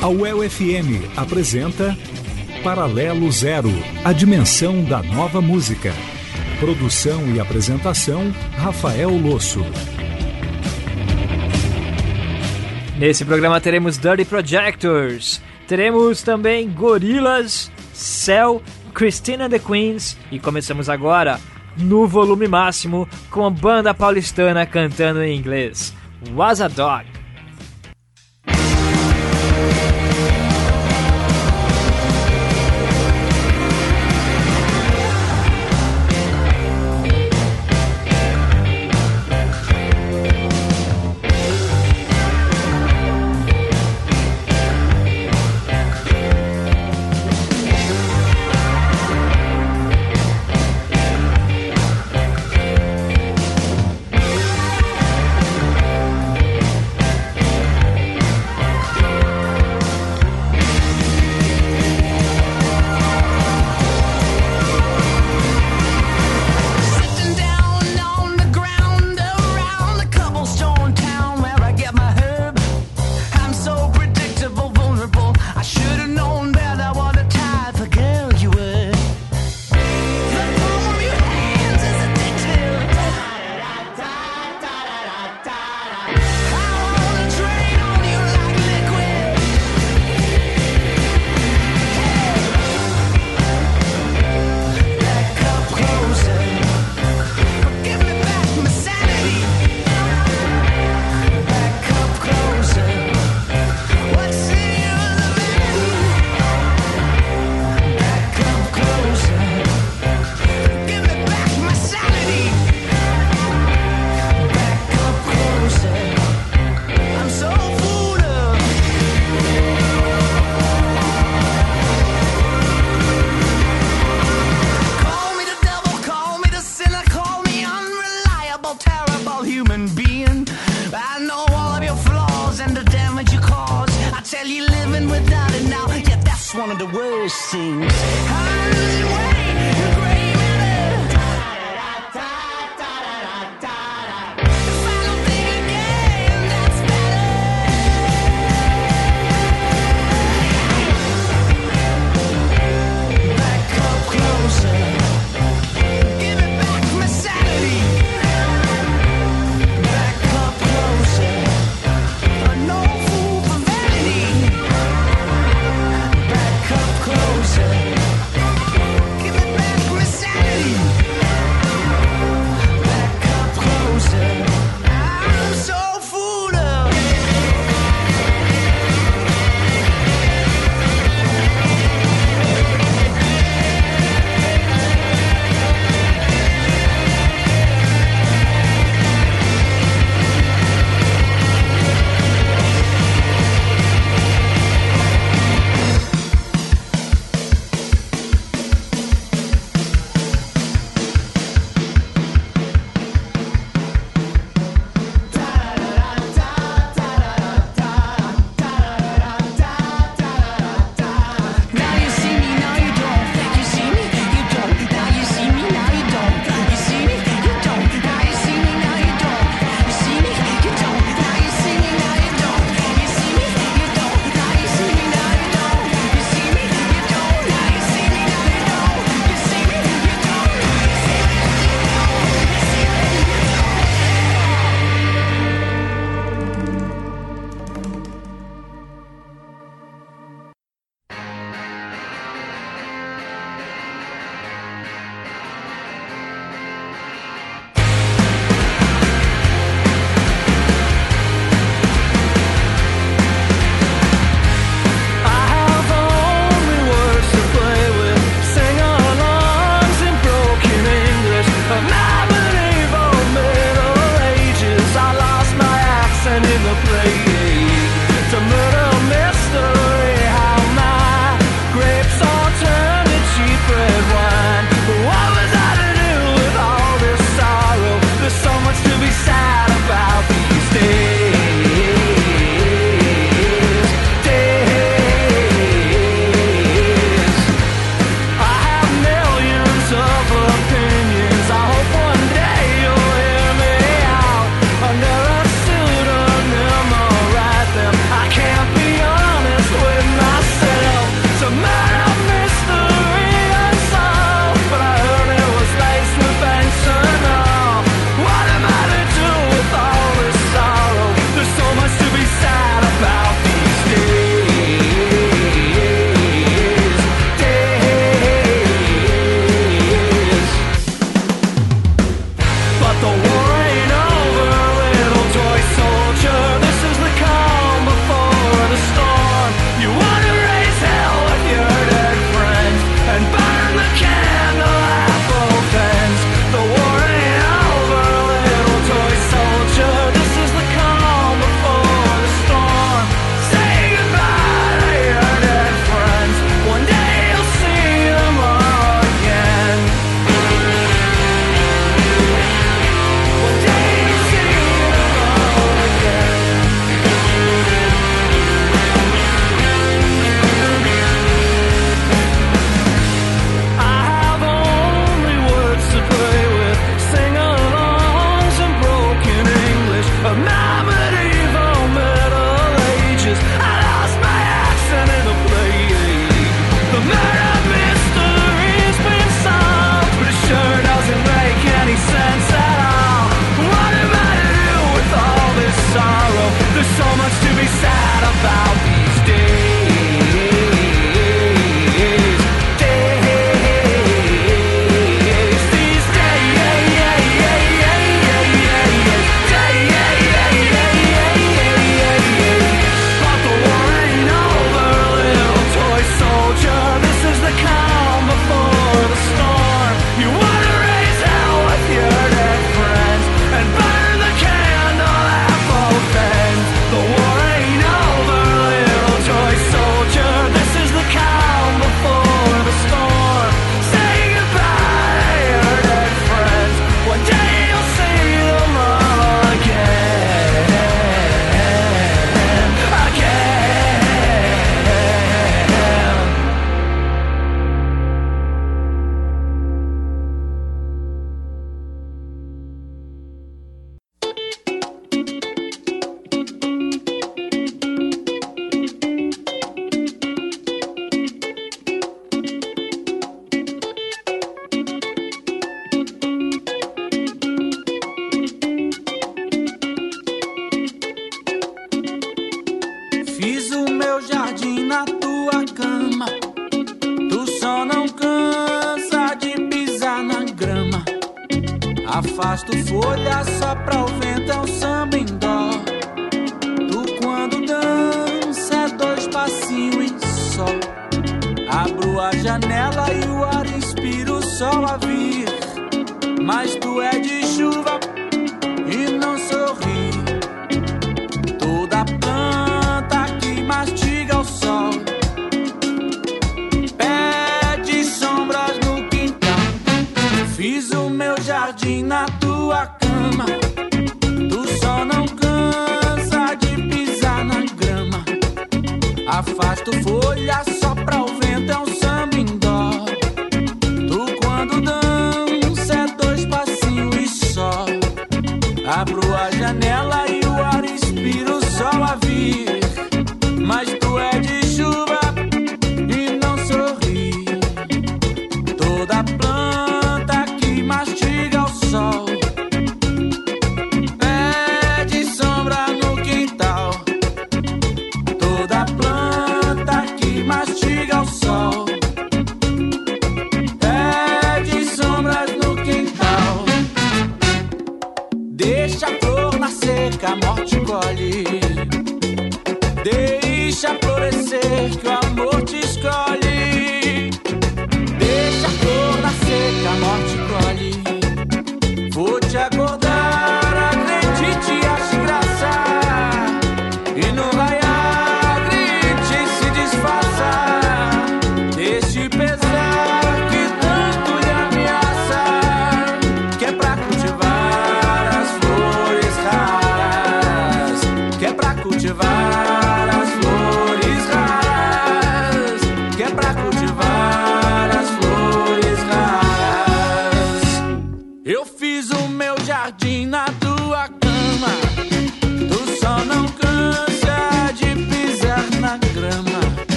A UEL FM apresenta Paralelo Zero, a dimensão da nova música. Produção e apresentação, Rafael Losso. Nesse programa teremos Dirty Projectors, teremos também Gorillaz, Cell, Christina the Queens e começamos agora no volume máximo com a banda paulistana cantando em inglês, Was a Dog.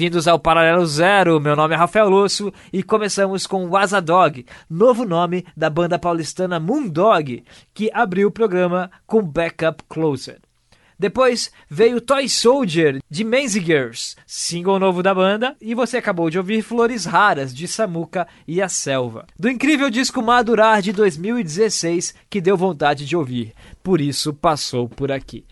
Bem-vindos ao Paralelo Zero. Meu nome é Rafael Lúcio e começamos com o Dog, novo nome da banda paulistana Moondog, que abriu o programa com Backup Closer. Depois veio Toy Soldier de Menzingers, single novo da banda, e você acabou de ouvir Flores Raras de Samuca e a Selva, do incrível disco Madurar de 2016 que deu vontade de ouvir, por isso passou por aqui.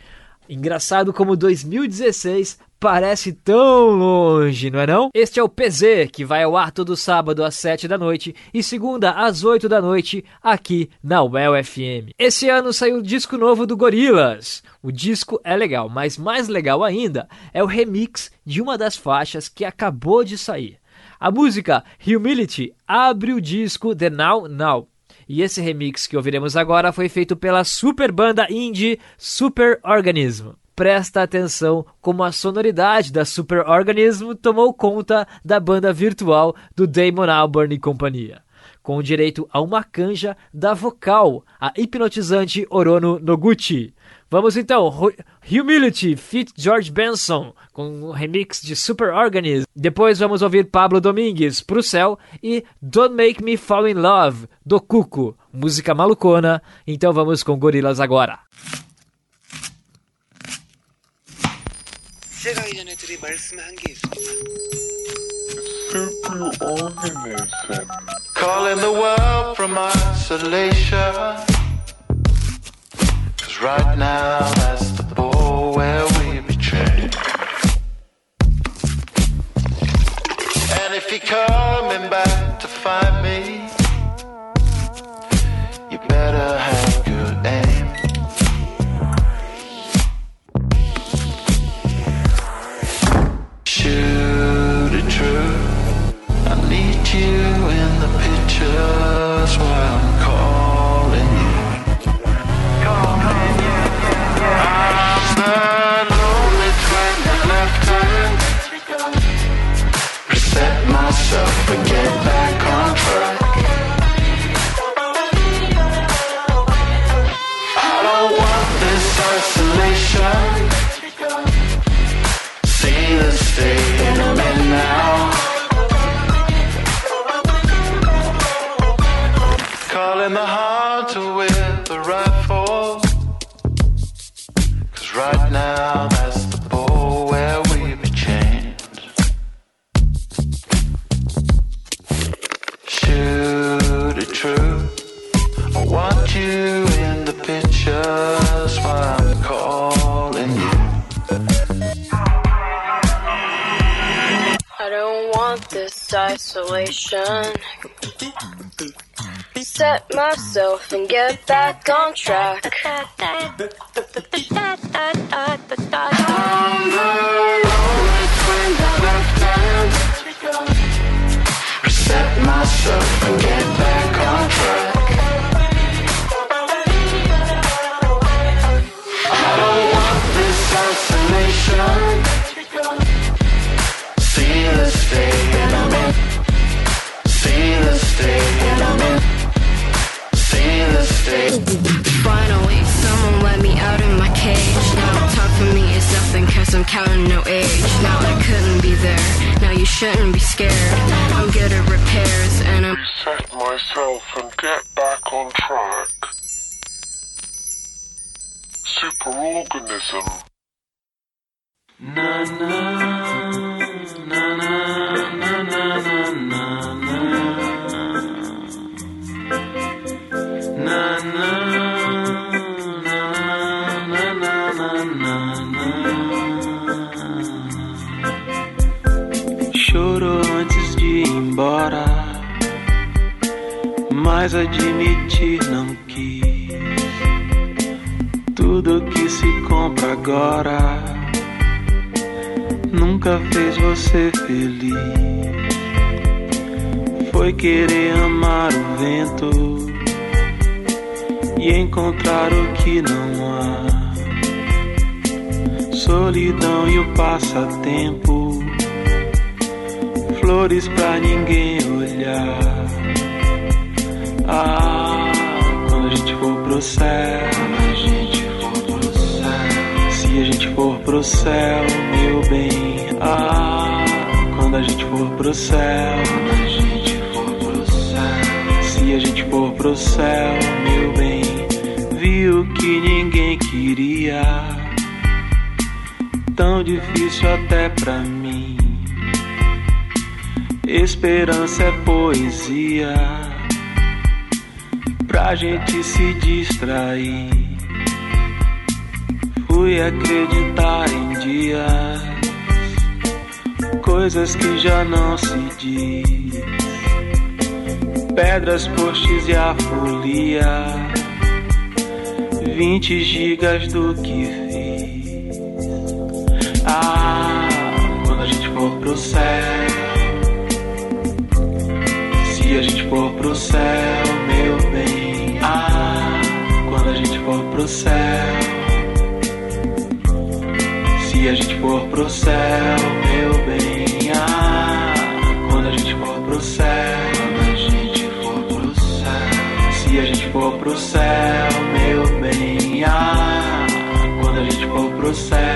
Engraçado como 2016 parece tão longe, não é não? Este é o PZ, que vai ao ar todo sábado às 7 da noite e segunda às 8 da noite aqui na UEL FM. Esse ano saiu o disco novo do Gorilas. O disco é legal, mas mais legal ainda é o remix de uma das faixas que acabou de sair. A música Humility abre o disco The Now Now. E esse remix que ouviremos agora foi feito pela super banda indie Super Organismo presta atenção como a sonoridade da Super Organism tomou conta da banda virtual do Damon Albarn e companhia. Com direito a uma canja da vocal, a hipnotizante Orono Noguchi. Vamos então, Humility, Fit George Benson, com um remix de Super Organism. Depois vamos ouvir Pablo Domingues, Pro Céu, e Don't Make Me Fall in Love, do Cuco, música malucona. Então vamos com Gorilas agora. 제가 이전에 말씀한 게 있습니다. Superorganism. Calling the world from isolation. Cause right now that's the ball where we betray. And if you're coming back to find me, Isolation. See the state Set myself and get back on track. Reset myself and get shouldn't be scared. I'm good at repairs and I'm Reset myself and get back on track. Superorganism. Chorou mas admitir não quis. Tudo que se compra agora nunca fez você feliz. Foi querer amar o vento e encontrar o que não há. Solidão e o passatempo flores pra ninguém olhar. Ah, quando a gente for pro céu, a gente for pro céu. Se a gente for pro céu, meu bem. Ah, quando a gente for pro céu, a gente for pro céu. Se a gente for pro céu, meu bem. Viu que ninguém queria. Tão difícil até pra mim. Esperança é poesia pra gente se distrair. Fui acreditar em dias, coisas que já não se diz. Pedras, postes e a folia, 20 gigas do que for pro céu, meu bem. Ah, quando a gente for pro céu. Se a gente for pro céu, meu bem, ah, quando a gente for pro céu, quando a gente for pro céu. Se a gente for pro céu, meu bem, ah, quando a gente for pro céu,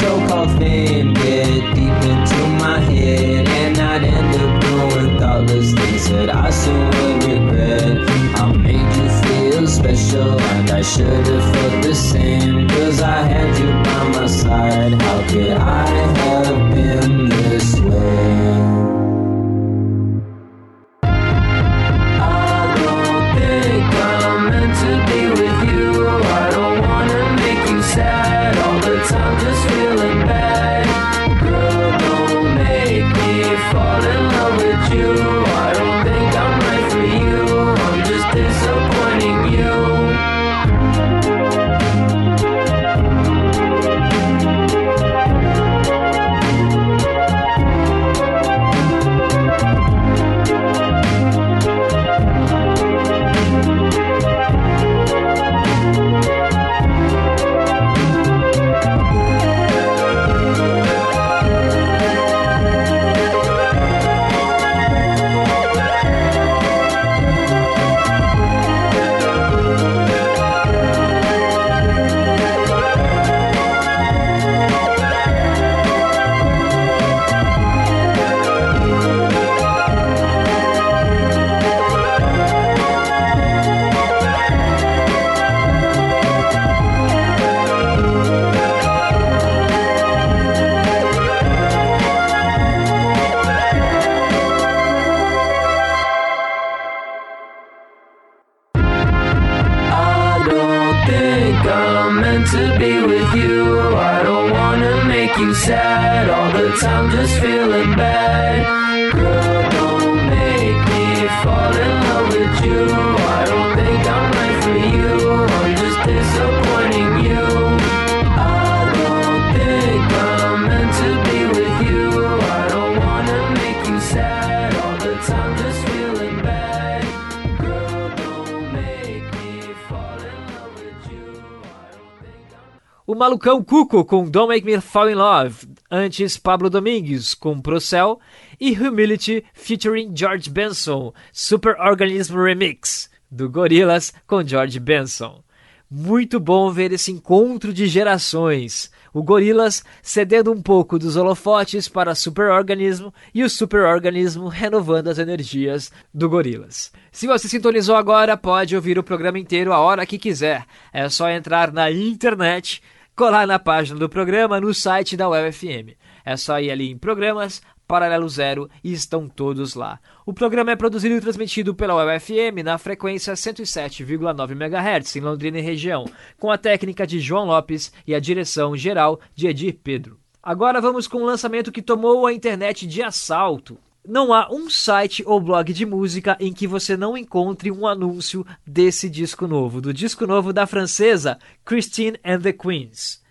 so-called fame get deep into my head, and I'd end up doing thoughtless things that I soon would regret. I made you feel special, and I should have felt the same, cause I had you by my side. How could I you sad all the time, just feeling bad. Malucão Cuco com Don't Make Me Fall in Love, antes Pablo Domingues com Procel e Humility featuring George Benson, Super Organism Remix, do Gorillaz com George Benson. Muito bom ver esse encontro de gerações. O Gorillaz cedendo um pouco dos holofotes para Super Organismo e o Super Organismo renovando as energias do Gorillaz. Se você sintonizou agora, pode ouvir o programa inteiro a hora que quiser. É só entrar na internet, colar na página do programa no site da UFM. É só ir ali em programas, Paralelo Zero e estão todos lá. O programa é produzido e transmitido pela UFM na frequência 107,9 MHz em Londrina e região, com a técnica de João Lopes e a direção geral de Edir Pedro. Agora vamos com um lançamento que tomou a internet de assalto. Não há um site ou blog de música em que você não encontre um anúncio desse disco novo, do disco novo da francesa Christine and the Queens.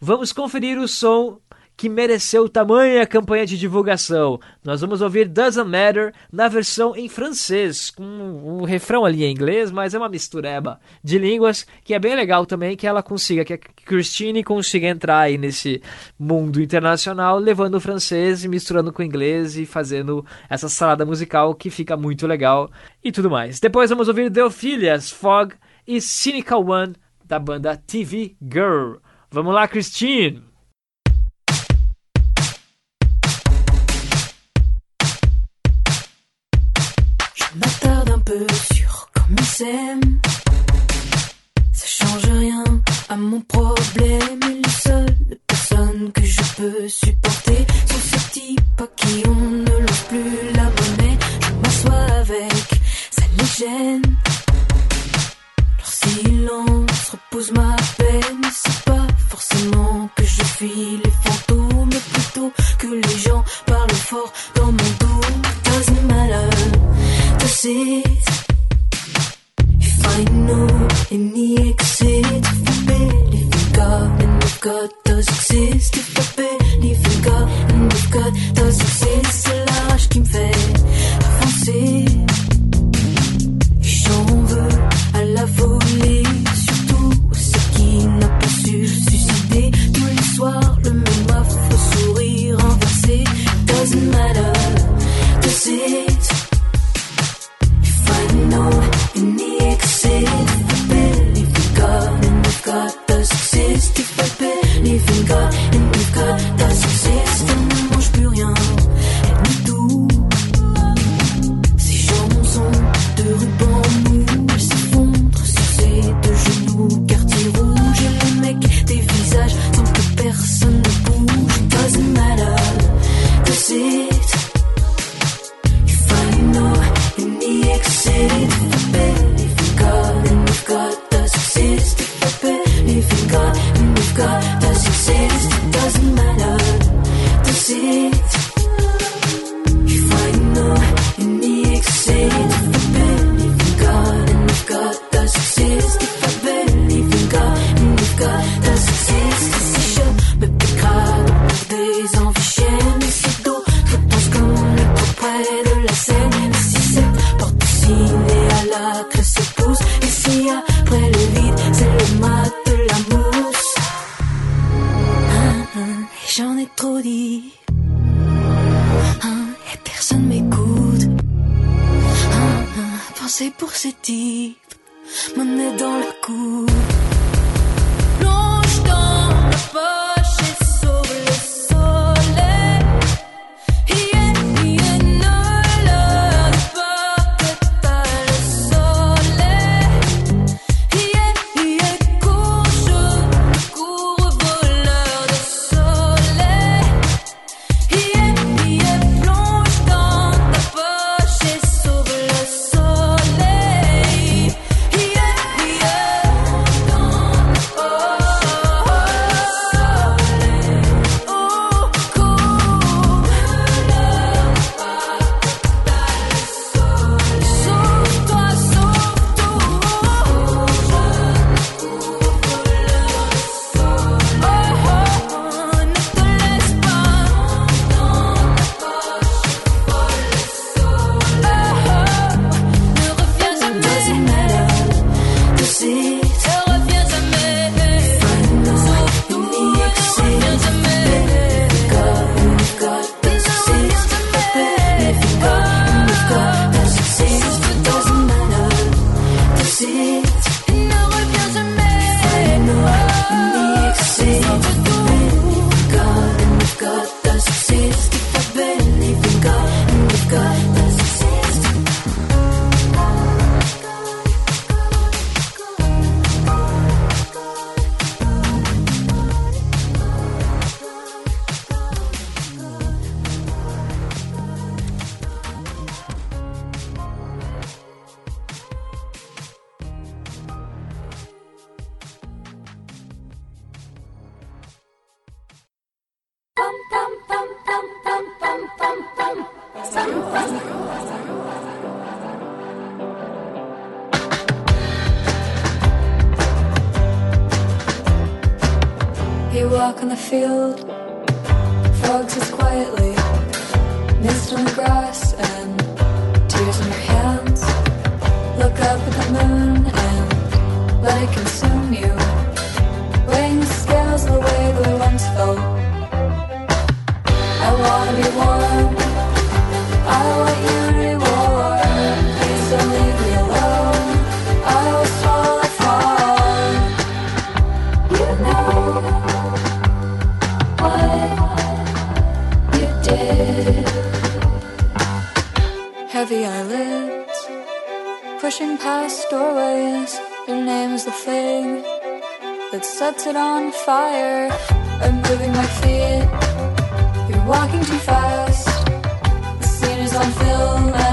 Vamos conferir o som que mereceu tamanha campanha de divulgação. Nós vamos ouvir Doesn't Matter na versão em francês, com um refrão ali em inglês, mas é uma mistureba de línguas que é bem legal também que ela consiga, que a Christine consiga entrar aí nesse mundo internacional, levando o francês e misturando com o inglês e fazendo essa salada musical que fica muito legal e tudo mais. Depois vamos ouvir Delphilias, Fog e Cynical One da banda TV Girl. Vamos lá, Christine! Ça change rien à mon problème. Et les seules personnes que je peux supporter I'm. You're walking too fast. The scene is on film.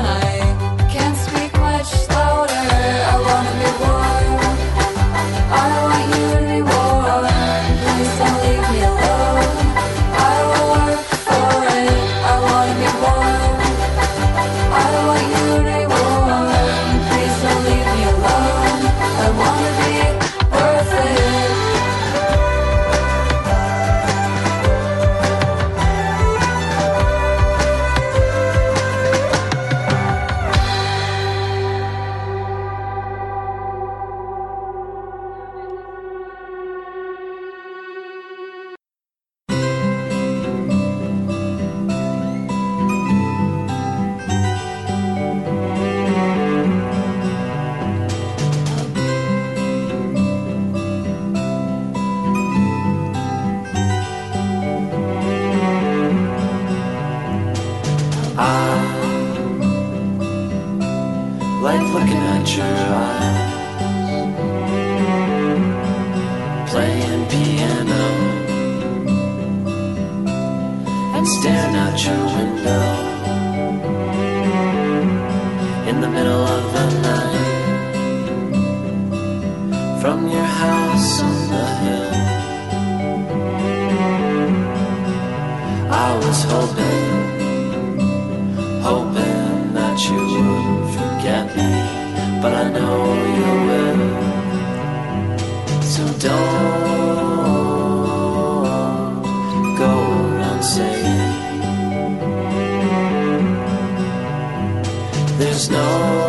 there's no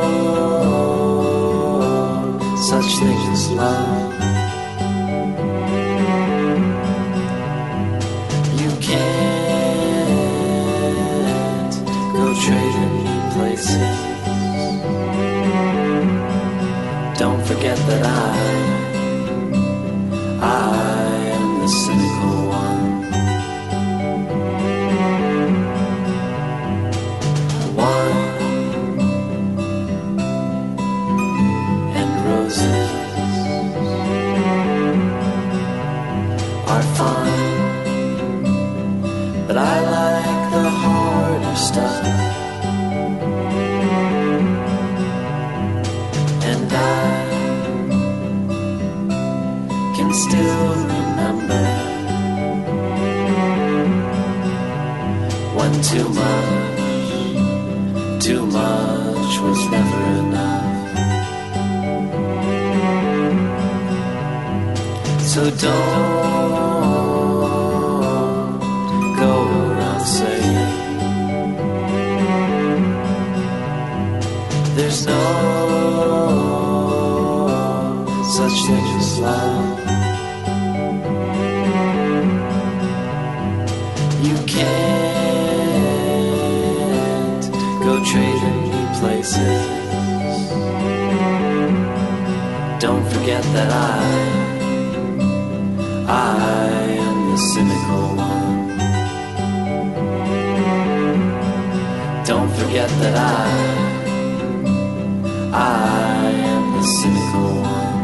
I am the cynical one.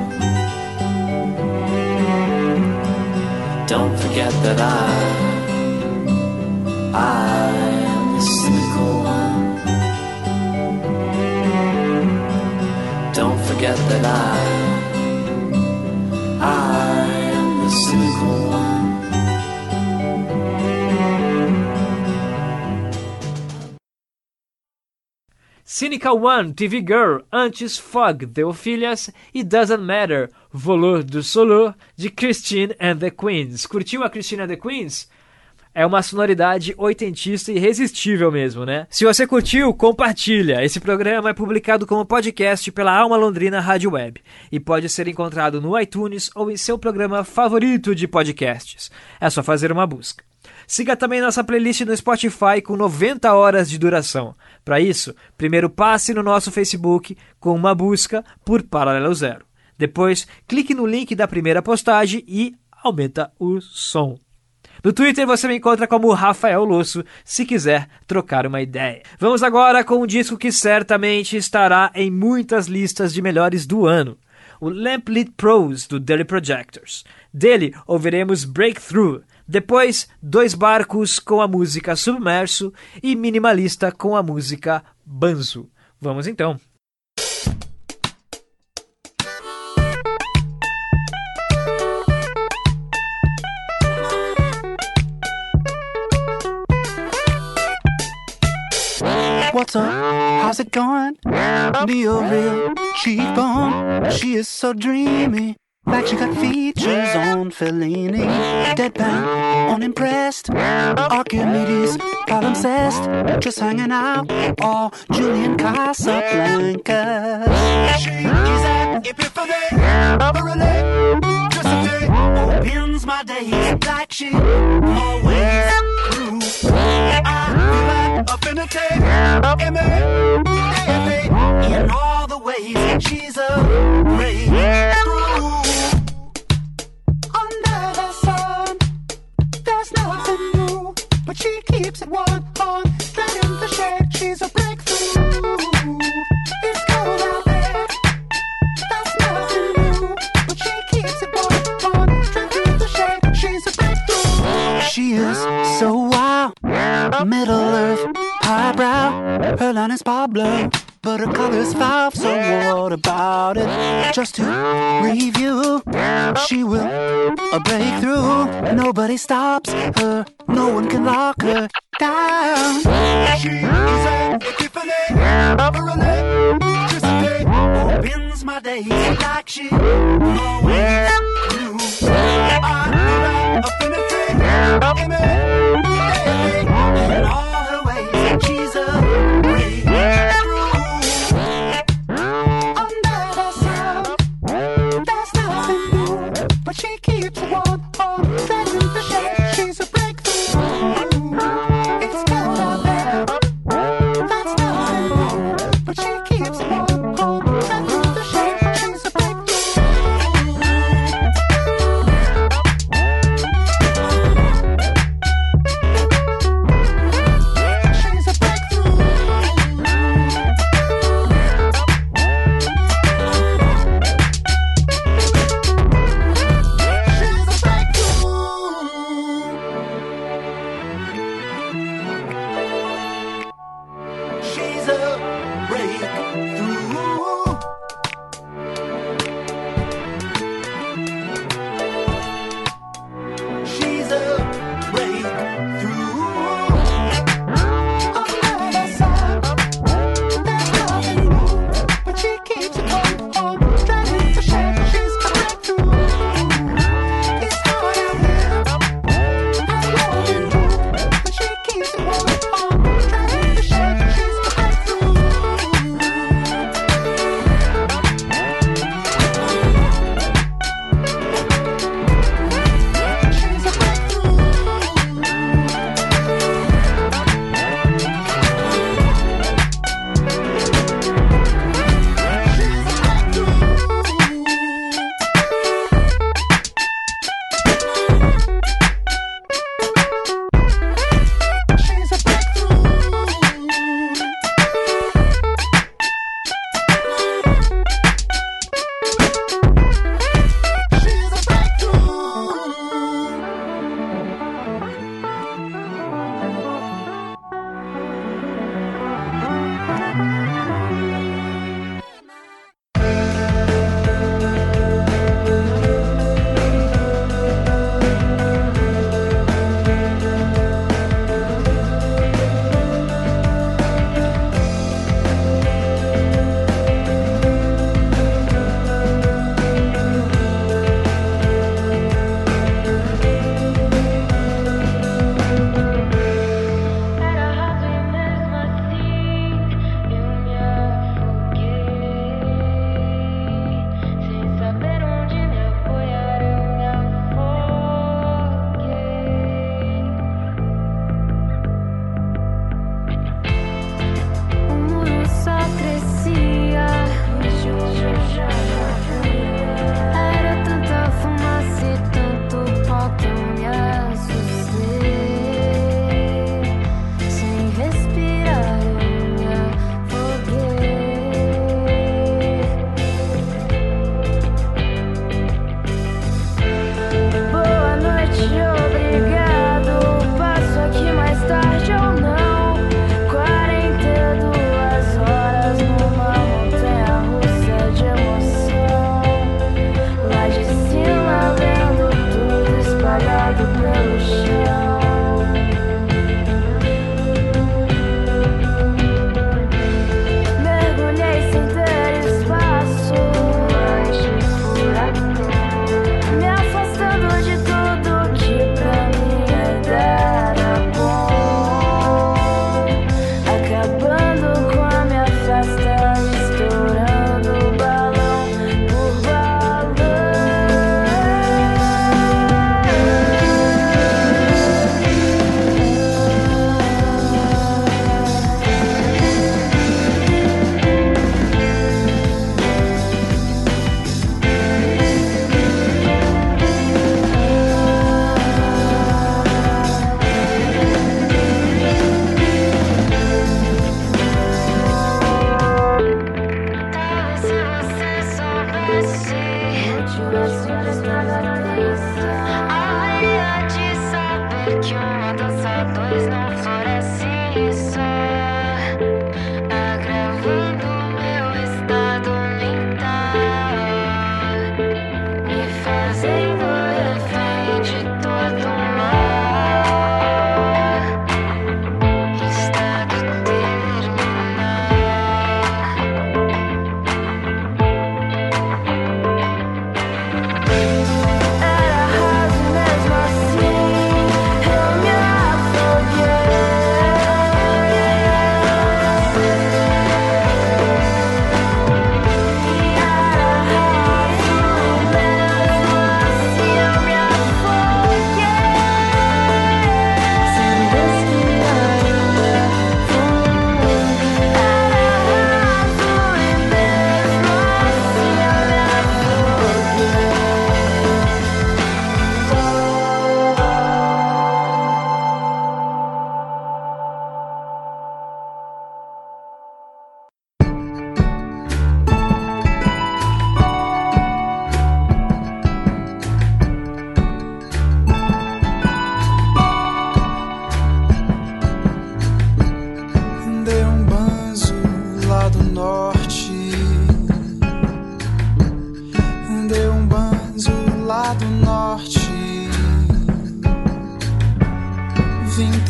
Don't forget that I, I am the cynical one. Don't forget that I, I. Cynical One, TV Girl, antes Fog, Theophilus e Doesn't Matter, Volor do Solor, de Christine and the Queens. Curtiu a Christine and the Queens? É uma sonoridade oitentista e irresistível mesmo, né? Se você curtiu, compartilha. Esse programa é publicado como podcast pela Alma Londrina Rádio Web e pode ser encontrado no iTunes ou em seu programa favorito de podcasts. É só fazer uma busca. Siga também nossa playlist no Spotify com 90 horas de duração. Para isso, primeiro passe no nosso Facebook com uma busca por Paralelo Zero. Depois, clique no link da primeira postagem e aumenta o som. No Twitter você me encontra como Rafael Losso, se quiser trocar uma ideia. Vamos agora com um disco que certamente estará em muitas listas de melhores do ano. O Lamplit Pros do Dirty Projectors. Dele ouviremos Breakthrough, depois Dois Barcos com a música Submerso e Minimalista com a música Banzo. Vamos então. What's up? How's it going? Real cheekbone. She is so dreamy. Like she got features on Fellini. Deadpan, unimpressed. Archimedes, palimpsest. Just hanging out. Or Julian Casablanca. She is an epiphany. A relay. Just a day opens my days like she always grew. I feel like affinity. M-A-M-A. In all the ways she's a. Under there's nothing new, but she keeps it one on. Dragging the shade, she's a breakthrough. It's cold out there. There's nothing new, but she keeps it on. Dragging the shade, she's a breakthrough. She is so wild, Middle Earth, highbrow. Her line is Pablo. But her color's five, so what about it? Just to review, she will a breakthrough. Nobody stops her, no one can lock her down. She is an epiphany, electricity. Opens my days like she always knew. I feel like affinity, M-A-M-A.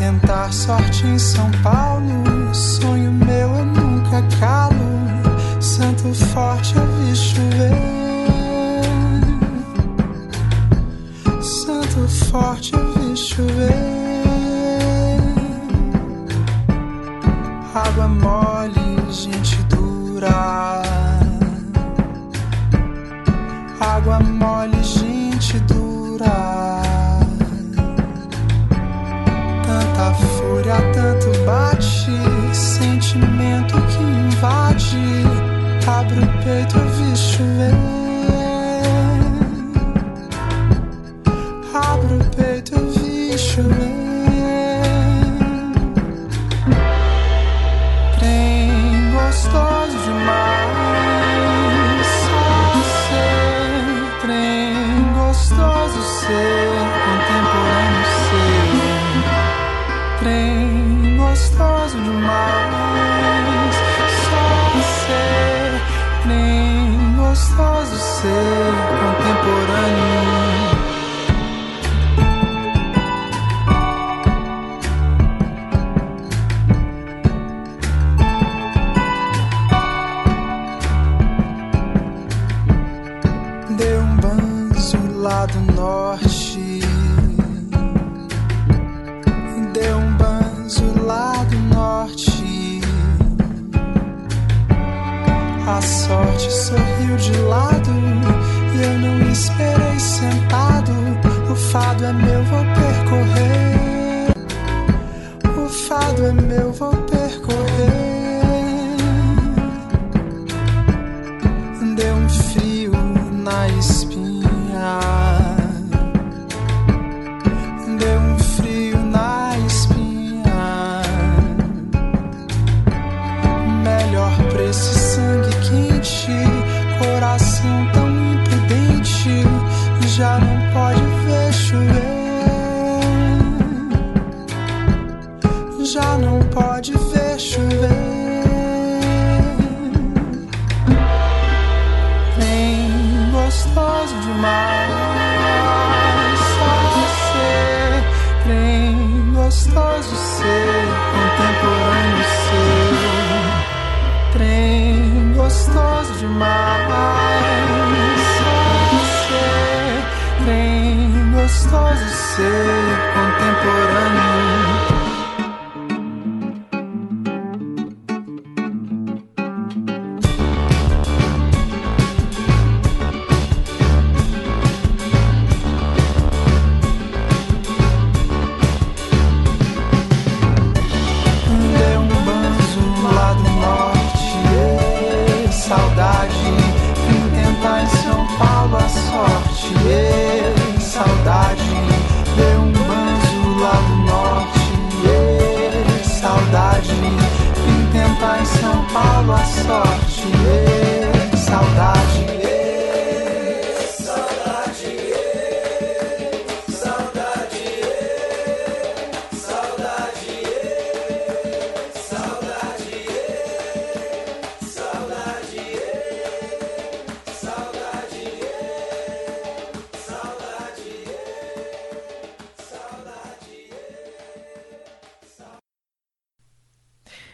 Tentar sorte em São Paulo. Sonho meu eu nunca calo. Santo forte eu vi chover. Santo forte eu vi chover. Água mole, gente dura. Água mole, gente dura. Tanto bate. Sentimento que invade. Abre o peito, eu vi chover. Abre o peito, eu vi chover. Sorte sorriu de lado e eu não esperei sentado. O fado é meu, vou percorrer.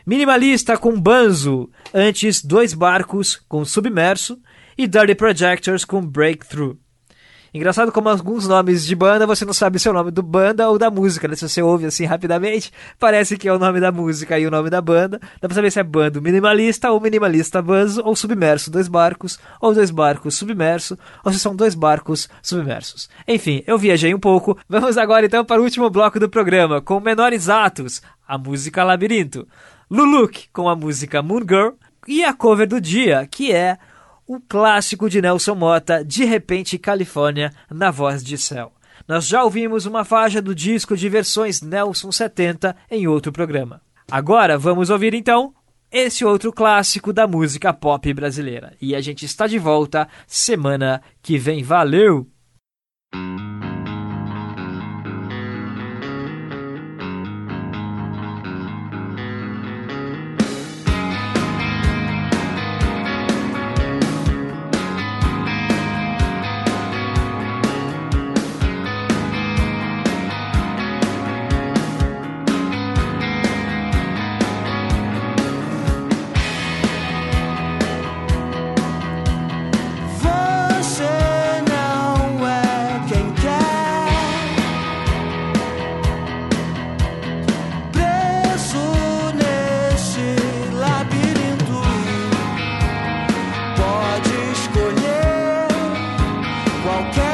Minimalista com Banzo, antes Dois Barcos com Submerso e Dirty Projectors com Breakthrough. Engraçado como alguns nomes de banda você não sabe se é o nome do banda ou da música, né? Se você ouve assim rapidamente, parece que é o nome da música e o nome da banda. Dá pra saber se é bando minimalista ou minimalista banzo ou submerso dois barcos ou dois barcos submerso ou se são dois barcos submersos. Enfim, eu viajei um pouco. Vamos agora então para o último bloco do programa com Menores Atos, a música Labirinto. Luluk com a música Moon Girl e a cover do dia, que é o clássico de Nelson Mota, De Repente Califórnia, na voz de Céu. Nós já ouvimos uma faixa do disco de versões Nelson 70 em outro programa. Agora vamos ouvir então esse outro clássico da música pop brasileira. E a gente está de volta semana que vem. Valeu! won't get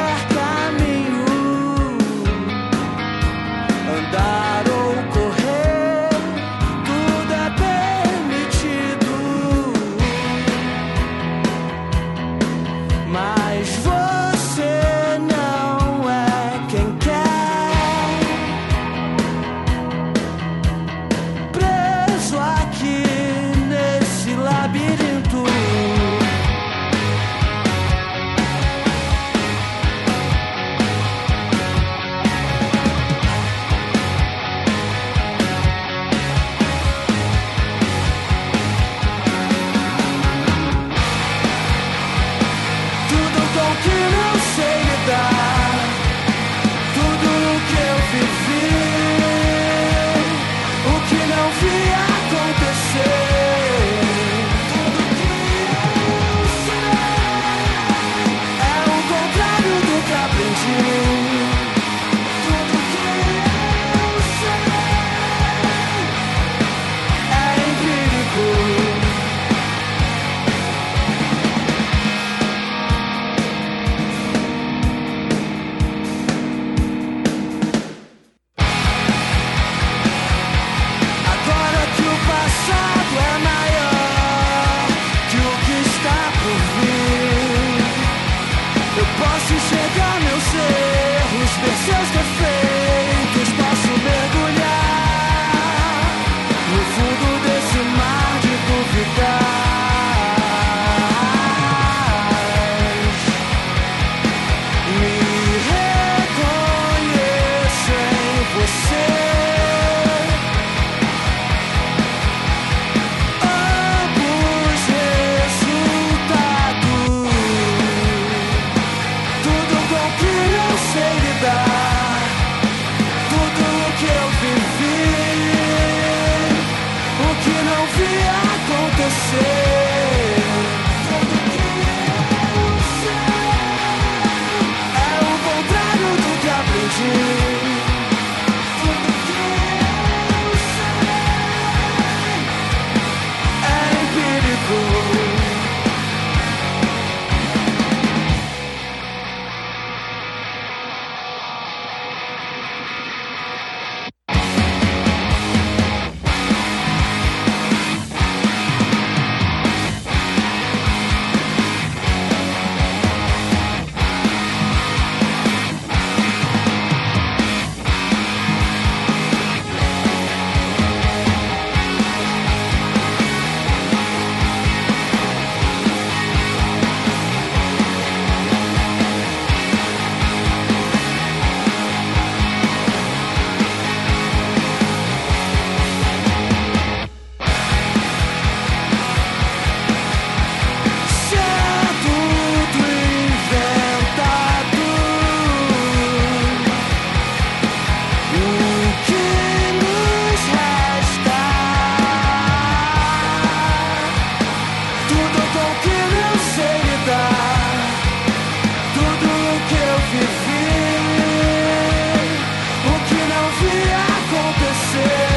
say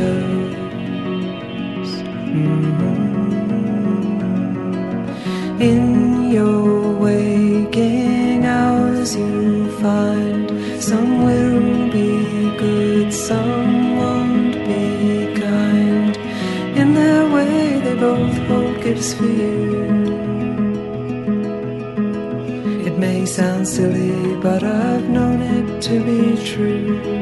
mm-hmm. in your waking hours you find some will be good some won't be kind. In their way they both hold gifts for you it may sound silly but i've known it to be true.